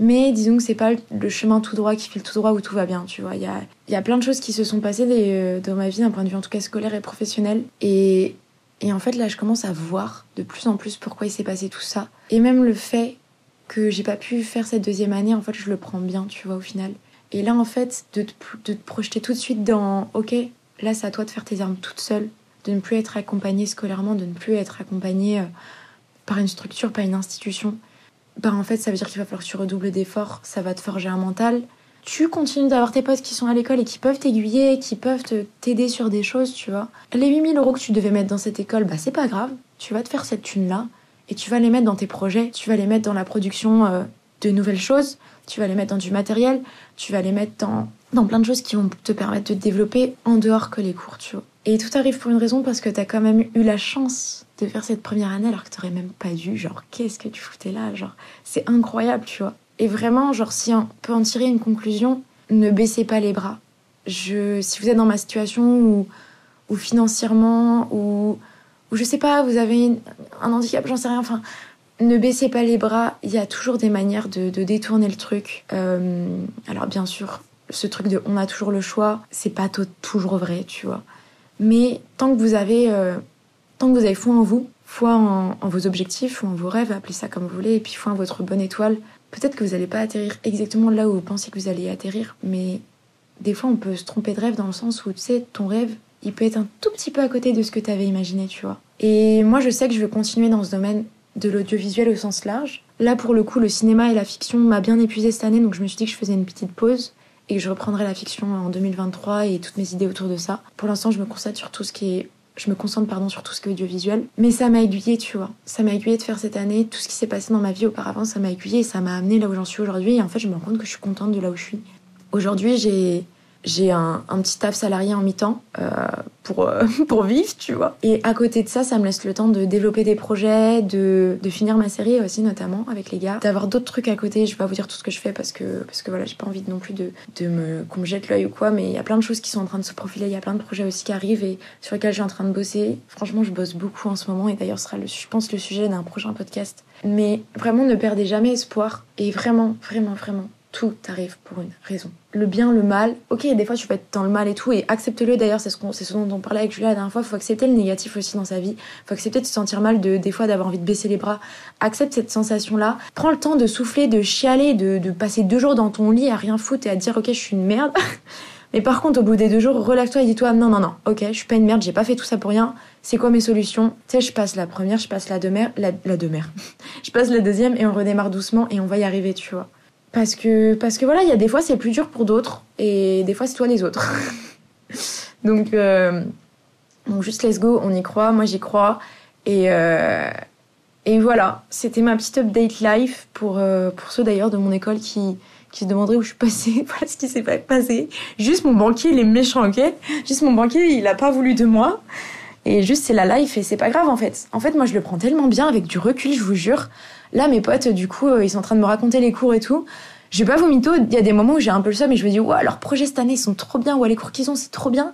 Mais disons que c'est pas le chemin tout droit qui file tout droit où tout va bien, tu vois. Il y a, y a plein de choses qui se sont passées euh, dans ma vie d'un point de vue en tout cas scolaire et professionnel. Et, et en fait là je commence à voir de plus en plus pourquoi il s'est passé tout ça. Et même le fait que j'ai pas pu faire cette deuxième année, en fait je le prends bien, tu vois, au final. Et là en fait de te, de te projeter tout de suite dans ok, là c'est à toi de faire tes armes toute seule, de ne plus être accompagnée scolairement, de ne plus être accompagnée euh, par une structure, par une institution bah en fait ça veut dire qu'il va falloir que tu redoubles d'efforts, ça va te forger un mental. Tu continues d'avoir tes potes qui sont à l'école et qui peuvent t'aiguiller, qui peuvent t'aider sur des choses, tu vois. Les 8000 euros que tu devais mettre dans cette école, bah c'est pas grave, tu vas te faire cette thune-là et tu vas les mettre dans tes projets, tu vas les mettre dans la production euh, de nouvelles choses, tu vas les mettre dans du matériel, tu vas les mettre dans, dans plein de choses qui vont te permettre de te développer en dehors que les cours, tu vois. Et tout arrive pour une raison parce que t'as quand même eu la chance de faire cette première année alors que t'aurais même pas dû. Genre, qu'est-ce que tu foutais là Genre, c'est incroyable, tu vois. Et vraiment, genre, si on peut en tirer une conclusion, ne baissez pas les bras. Je, si vous êtes dans ma situation ou, financièrement ou, je sais pas, vous avez un handicap, j'en sais rien. Enfin, ne baissez pas les bras. Il y a toujours des manières de, de détourner le truc. Euh, alors bien sûr, ce truc de on a toujours le choix, c'est pas toujours vrai, tu vois. Mais tant que vous avez, euh, tant que vous avez foi en vous, foi en, vos objectifs ou en vos rêves, appelez ça comme vous voulez, et puis foi en votre bonne étoile, peut-être que vous n'allez pas atterrir exactement là où vous pensez que vous allez atterrir, mais des fois on peut se tromper de rêve dans le sens où tu sais, ton rêve, il peut être un tout petit peu à côté de ce que tu avais imaginé, tu vois. Et moi je sais que je veux continuer dans ce domaine de l'audiovisuel au sens large. Là pour le coup, le cinéma et la fiction m'a bien épuisé cette année, donc je me suis dit que je faisais une petite pause et je reprendrai la fiction en 2023 et toutes mes idées autour de ça. Pour l'instant, je me concentre sur tout ce qui est je me concentre pardon sur tout ce qui est audiovisuel, mais ça m'a aiguillé, tu vois. Ça m'a aiguillé de faire cette année tout ce qui s'est passé dans ma vie auparavant, ça m'a aiguillé et ça m'a amené là où j'en suis aujourd'hui et en fait, je me rends compte que je suis contente de là où je suis. Aujourd'hui, j'ai j'ai un, un, petit taf salarié en mi-temps euh, pour, euh, (laughs) pour vivre, tu vois. Et à côté de ça, ça me laisse le temps de développer des projets, de, de finir ma série aussi, notamment avec les gars, d'avoir d'autres trucs à côté. Je vais pas vous dire tout ce que je fais parce que, parce que voilà, j'ai pas envie non plus de, de me, qu'on me jette l'œil ou quoi, mais il y a plein de choses qui sont en train de se profiler, il y a plein de projets aussi qui arrivent et sur lesquels suis en train de bosser. Franchement, je bosse beaucoup en ce moment et d'ailleurs, ce sera, le, je pense, le sujet d'un prochain podcast. Mais vraiment, ne perdez jamais espoir et vraiment, vraiment, vraiment tout arrive pour une raison. Le bien, le mal, ok, des fois tu peux être dans le mal et tout, et accepte-le. D'ailleurs, c'est ce, ce dont on parlait avec Julia la dernière fois, faut accepter le négatif aussi dans sa vie, faut accepter de se sentir mal, de, des fois d'avoir envie de baisser les bras, accepte cette sensation-là, prends le temps de souffler, de chialer, de, de passer deux jours dans ton lit à rien foutre et à dire ok, je suis une merde. (laughs) Mais par contre, au bout des deux jours, relève-toi et dis-toi non, non, non, ok, je suis pas une merde, j'ai pas fait tout ça pour rien. C'est quoi mes solutions? Tu sais, je passe la première, je passe la deuxième, la, (laughs) je passe la deuxième et on redémarre doucement et on va y arriver, tu vois. Parce que, parce que voilà, il y a des fois c'est plus dur pour d'autres et des fois c'est toi les autres. (laughs) donc, euh, juste let's go, on y croit, moi j'y crois. Et, euh, et voilà, c'était ma petite update life pour, euh, pour ceux d'ailleurs de mon école qui, qui se demanderaient où je suis passée, (laughs) voilà ce qui s'est passé. Juste mon banquier, il est méchant, ok? Juste mon banquier, il a pas voulu de moi. Et juste, c'est la life et c'est pas grave en fait. En fait, moi, je le prends tellement bien avec du recul, je vous jure. Là, mes potes, du coup, euh, ils sont en train de me raconter les cours et tout. Je vais pas vous mytho, il y a des moments où j'ai un peu le seum et je me dis, ouais, leurs projets cette année, ils sont trop bien, ouais, les cours qu'ils ont, c'est trop bien.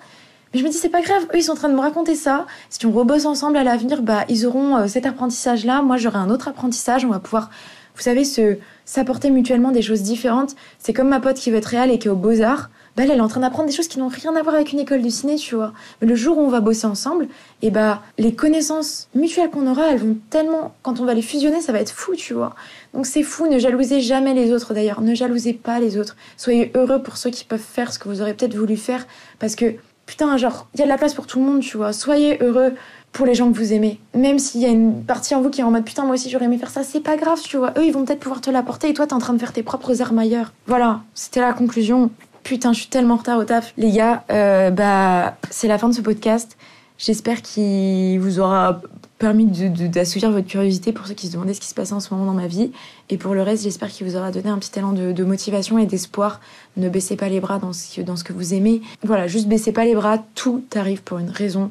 Mais je me dis, c'est pas grave, eux, ils sont en train de me raconter ça. Si on rebosse ensemble à l'avenir, bah, ils auront euh, cet apprentissage-là, moi, j'aurai un autre apprentissage, on va pouvoir, vous savez, se, s'apporter mutuellement des choses différentes. C'est comme ma pote qui veut être réelle et qui est au Beaux-Arts bah, elle est en train d'apprendre des choses qui n'ont rien à voir avec une école de ciné, tu vois. Mais le jour où on va bosser ensemble, et eh bah, les connaissances mutuelles qu'on aura, elles vont tellement, quand on va les fusionner, ça va être fou, tu vois. Donc c'est fou, ne jalousez jamais les autres d'ailleurs, ne jalousez pas les autres. Soyez heureux pour ceux qui peuvent faire ce que vous aurez peut-être voulu faire, parce que, putain, genre, il y a de la place pour tout le monde, tu vois. Soyez heureux pour les gens que vous aimez. Même s'il y a une partie en vous qui est en mode putain, moi aussi j'aurais aimé faire ça, c'est pas grave, tu vois. Eux, ils vont peut-être pouvoir te l'apporter et toi, t'es en train de faire tes propres armes ailleurs. Voilà, c'était la conclusion. Putain, je suis tellement en retard au taf. Les gars, euh, bah, c'est la fin de ce podcast. J'espère qu'il vous aura permis d'assouvir votre curiosité pour ceux qui se demandaient ce qui se passait en ce moment dans ma vie. Et pour le reste, j'espère qu'il vous aura donné un petit élan de, motivation et d'espoir. Ne baissez pas les bras dans ce, dans ce que vous aimez. Voilà, juste baissez pas les bras. Tout arrive pour une raison.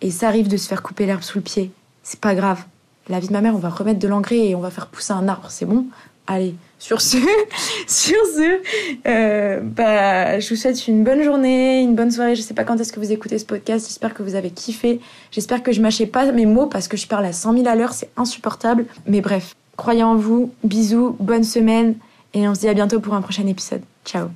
Et ça arrive de se faire couper l'herbe sous le pied. C'est pas grave. La vie de ma mère, on va remettre de l'engrais et on va faire pousser un arbre. C'est bon? Allez, sur ce, (laughs) sur ce, euh, bah, je vous souhaite une bonne journée, une bonne soirée. Je sais pas quand est-ce que vous écoutez ce podcast. J'espère que vous avez kiffé. J'espère que je mâchais pas mes mots parce que je parle à 100 000 à l'heure. C'est insupportable. Mais bref, croyez en vous. Bisous, bonne semaine. Et on se dit à bientôt pour un prochain épisode. Ciao.